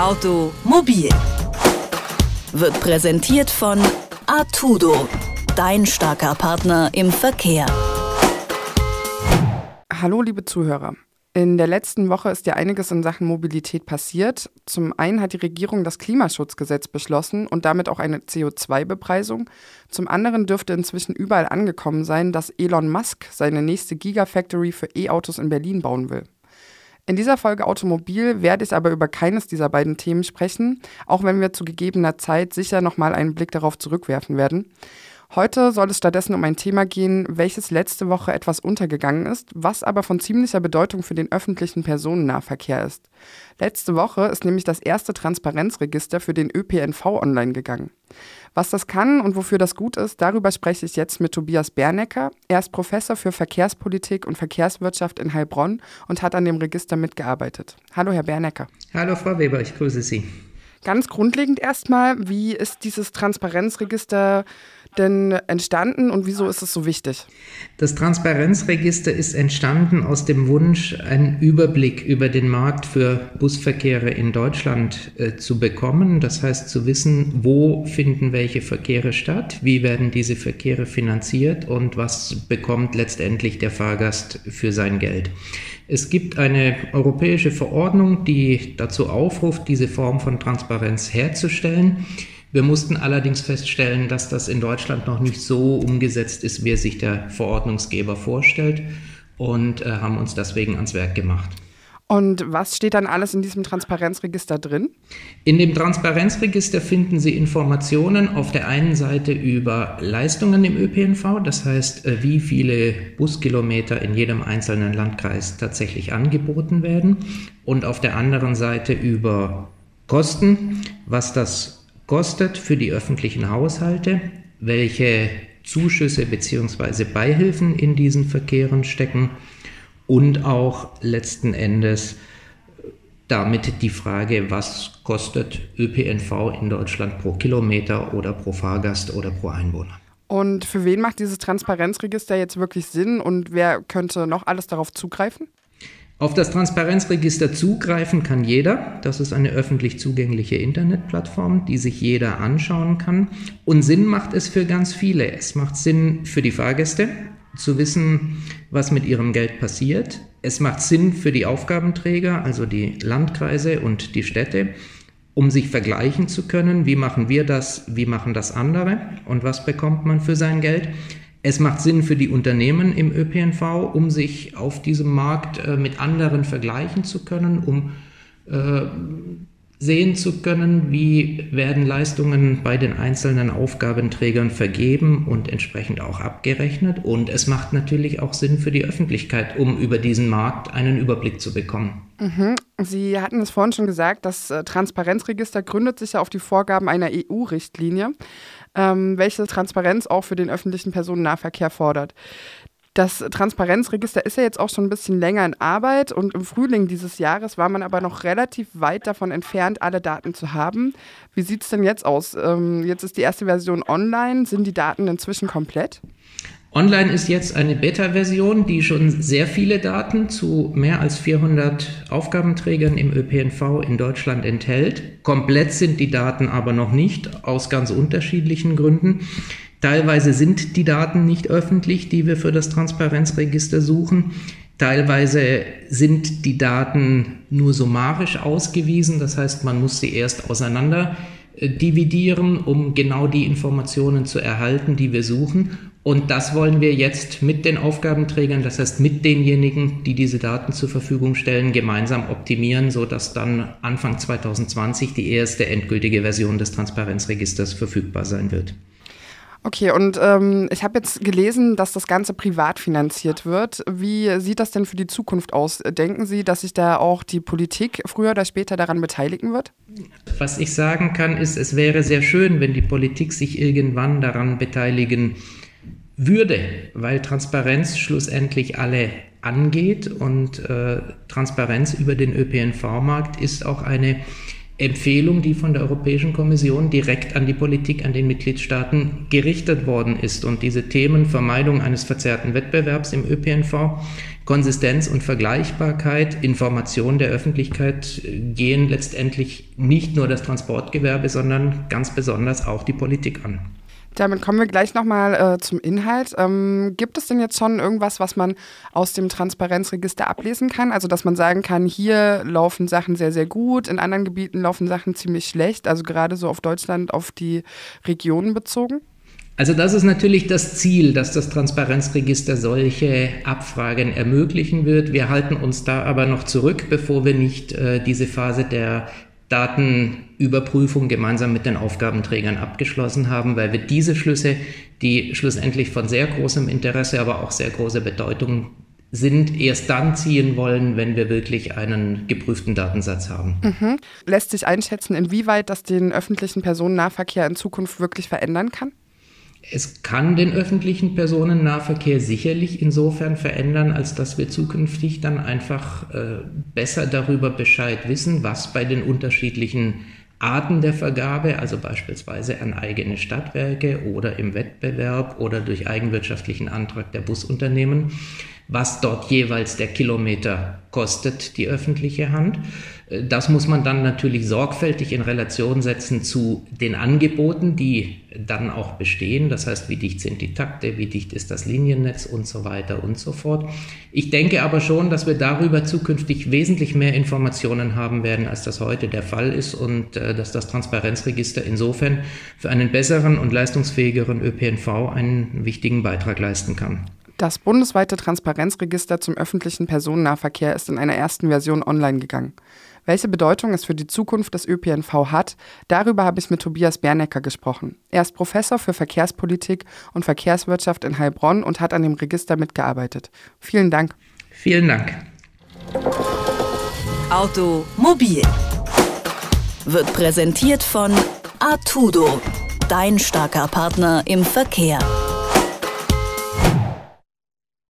Automobil wird präsentiert von Artudo, dein starker Partner im Verkehr. Hallo, liebe Zuhörer. In der letzten Woche ist ja einiges in Sachen Mobilität passiert. Zum einen hat die Regierung das Klimaschutzgesetz beschlossen und damit auch eine CO2-Bepreisung. Zum anderen dürfte inzwischen überall angekommen sein, dass Elon Musk seine nächste Gigafactory für E-Autos in Berlin bauen will. In dieser Folge Automobil werde ich aber über keines dieser beiden Themen sprechen, auch wenn wir zu gegebener Zeit sicher nochmal einen Blick darauf zurückwerfen werden. Heute soll es stattdessen um ein Thema gehen, welches letzte Woche etwas untergegangen ist, was aber von ziemlicher Bedeutung für den öffentlichen Personennahverkehr ist. Letzte Woche ist nämlich das erste Transparenzregister für den ÖPNV online gegangen. Was das kann und wofür das gut ist, darüber spreche ich jetzt mit Tobias Bernecker. Er ist Professor für Verkehrspolitik und Verkehrswirtschaft in Heilbronn und hat an dem Register mitgearbeitet. Hallo, Herr Bernecker. Hallo, Frau Weber, ich grüße Sie. Ganz grundlegend erstmal, wie ist dieses Transparenzregister denn entstanden und wieso ist es so wichtig? Das Transparenzregister ist entstanden aus dem Wunsch, einen Überblick über den Markt für Busverkehre in Deutschland äh, zu bekommen. Das heißt zu wissen, wo finden welche Verkehre statt, wie werden diese Verkehre finanziert und was bekommt letztendlich der Fahrgast für sein Geld. Es gibt eine europäische Verordnung, die dazu aufruft, diese Form von Transparenz herzustellen. Wir mussten allerdings feststellen, dass das in Deutschland noch nicht so umgesetzt ist, wie es sich der Verordnungsgeber vorstellt und äh, haben uns deswegen ans Werk gemacht. Und was steht dann alles in diesem Transparenzregister drin? In dem Transparenzregister finden Sie Informationen auf der einen Seite über Leistungen im ÖPNV, das heißt, äh, wie viele Buskilometer in jedem einzelnen Landkreis tatsächlich angeboten werden, und auf der anderen Seite über Kosten, was das kostet für die öffentlichen Haushalte, welche Zuschüsse bzw. Beihilfen in diesen Verkehren stecken und auch letzten Endes damit die Frage, was kostet ÖPNV in Deutschland pro Kilometer oder pro Fahrgast oder pro Einwohner. Und für wen macht dieses Transparenzregister jetzt wirklich Sinn und wer könnte noch alles darauf zugreifen? Auf das Transparenzregister zugreifen kann jeder. Das ist eine öffentlich zugängliche Internetplattform, die sich jeder anschauen kann. Und Sinn macht es für ganz viele. Es macht Sinn für die Fahrgäste, zu wissen, was mit ihrem Geld passiert. Es macht Sinn für die Aufgabenträger, also die Landkreise und die Städte, um sich vergleichen zu können, wie machen wir das, wie machen das andere und was bekommt man für sein Geld. Es macht Sinn für die Unternehmen im ÖPNV, um sich auf diesem Markt äh, mit anderen vergleichen zu können, um äh, sehen zu können, wie werden Leistungen bei den einzelnen Aufgabenträgern vergeben und entsprechend auch abgerechnet. Und es macht natürlich auch Sinn für die Öffentlichkeit, um über diesen Markt einen Überblick zu bekommen. Mhm. Sie hatten es vorhin schon gesagt, das äh, Transparenzregister gründet sich ja auf die Vorgaben einer EU-Richtlinie, ähm, welche Transparenz auch für den öffentlichen Personennahverkehr fordert. Das Transparenzregister ist ja jetzt auch schon ein bisschen länger in Arbeit und im Frühling dieses Jahres war man aber noch relativ weit davon entfernt, alle Daten zu haben. Wie sieht es denn jetzt aus? Ähm, jetzt ist die erste Version online. Sind die Daten inzwischen komplett? Online ist jetzt eine Beta-Version, die schon sehr viele Daten zu mehr als 400 Aufgabenträgern im ÖPNV in Deutschland enthält. Komplett sind die Daten aber noch nicht, aus ganz unterschiedlichen Gründen. Teilweise sind die Daten nicht öffentlich, die wir für das Transparenzregister suchen. Teilweise sind die Daten nur summarisch ausgewiesen, das heißt, man muss sie erst auseinander äh, dividieren, um genau die Informationen zu erhalten, die wir suchen. Und das wollen wir jetzt mit den Aufgabenträgern, das heißt mit denjenigen, die diese Daten zur Verfügung stellen, gemeinsam optimieren, sodass dann Anfang 2020 die erste endgültige Version des Transparenzregisters verfügbar sein wird. Okay, und ähm, ich habe jetzt gelesen, dass das Ganze privat finanziert wird. Wie sieht das denn für die Zukunft aus? Denken Sie, dass sich da auch die Politik früher oder später daran beteiligen wird? Was ich sagen kann, ist, es wäre sehr schön, wenn die Politik sich irgendwann daran beteiligen würde, weil Transparenz schlussendlich alle angeht und äh, Transparenz über den ÖPNV-Markt ist auch eine Empfehlung, die von der Europäischen Kommission direkt an die Politik, an den Mitgliedstaaten gerichtet worden ist. Und diese Themen Vermeidung eines verzerrten Wettbewerbs im ÖPNV Konsistenz und Vergleichbarkeit, Information der Öffentlichkeit äh, gehen letztendlich nicht nur das Transportgewerbe, sondern ganz besonders auch die Politik an. Damit kommen wir gleich nochmal äh, zum Inhalt. Ähm, gibt es denn jetzt schon irgendwas, was man aus dem Transparenzregister ablesen kann? Also, dass man sagen kann, hier laufen Sachen sehr, sehr gut, in anderen Gebieten laufen Sachen ziemlich schlecht, also gerade so auf Deutschland, auf die Regionen bezogen? Also das ist natürlich das Ziel, dass das Transparenzregister solche Abfragen ermöglichen wird. Wir halten uns da aber noch zurück, bevor wir nicht äh, diese Phase der Datenüberprüfung gemeinsam mit den Aufgabenträgern abgeschlossen haben, weil wir diese Schlüsse, die schlussendlich von sehr großem Interesse, aber auch sehr großer Bedeutung sind, erst dann ziehen wollen, wenn wir wirklich einen geprüften Datensatz haben. Mhm. Lässt sich einschätzen, inwieweit das den öffentlichen Personennahverkehr in Zukunft wirklich verändern kann? Es kann den öffentlichen Personennahverkehr sicherlich insofern verändern, als dass wir zukünftig dann einfach äh, besser darüber Bescheid wissen, was bei den unterschiedlichen Arten der Vergabe, also beispielsweise an eigene Stadtwerke oder im Wettbewerb oder durch eigenwirtschaftlichen Antrag der Busunternehmen, was dort jeweils der Kilometer kostet, die öffentliche Hand. Das muss man dann natürlich sorgfältig in Relation setzen zu den Angeboten, die dann auch bestehen. Das heißt, wie dicht sind die Takte, wie dicht ist das Liniennetz und so weiter und so fort. Ich denke aber schon, dass wir darüber zukünftig wesentlich mehr Informationen haben werden, als das heute der Fall ist und äh, dass das Transparenzregister insofern für einen besseren und leistungsfähigeren ÖPNV einen wichtigen Beitrag leisten kann. Das bundesweite Transparenzregister zum öffentlichen Personennahverkehr ist in einer ersten Version online gegangen. Welche Bedeutung es für die Zukunft des ÖPNV hat, darüber habe ich mit Tobias Bernecker gesprochen. Er ist Professor für Verkehrspolitik und Verkehrswirtschaft in Heilbronn und hat an dem Register mitgearbeitet. Vielen Dank. Vielen Dank. Automobil wird präsentiert von Artudo, dein starker Partner im Verkehr.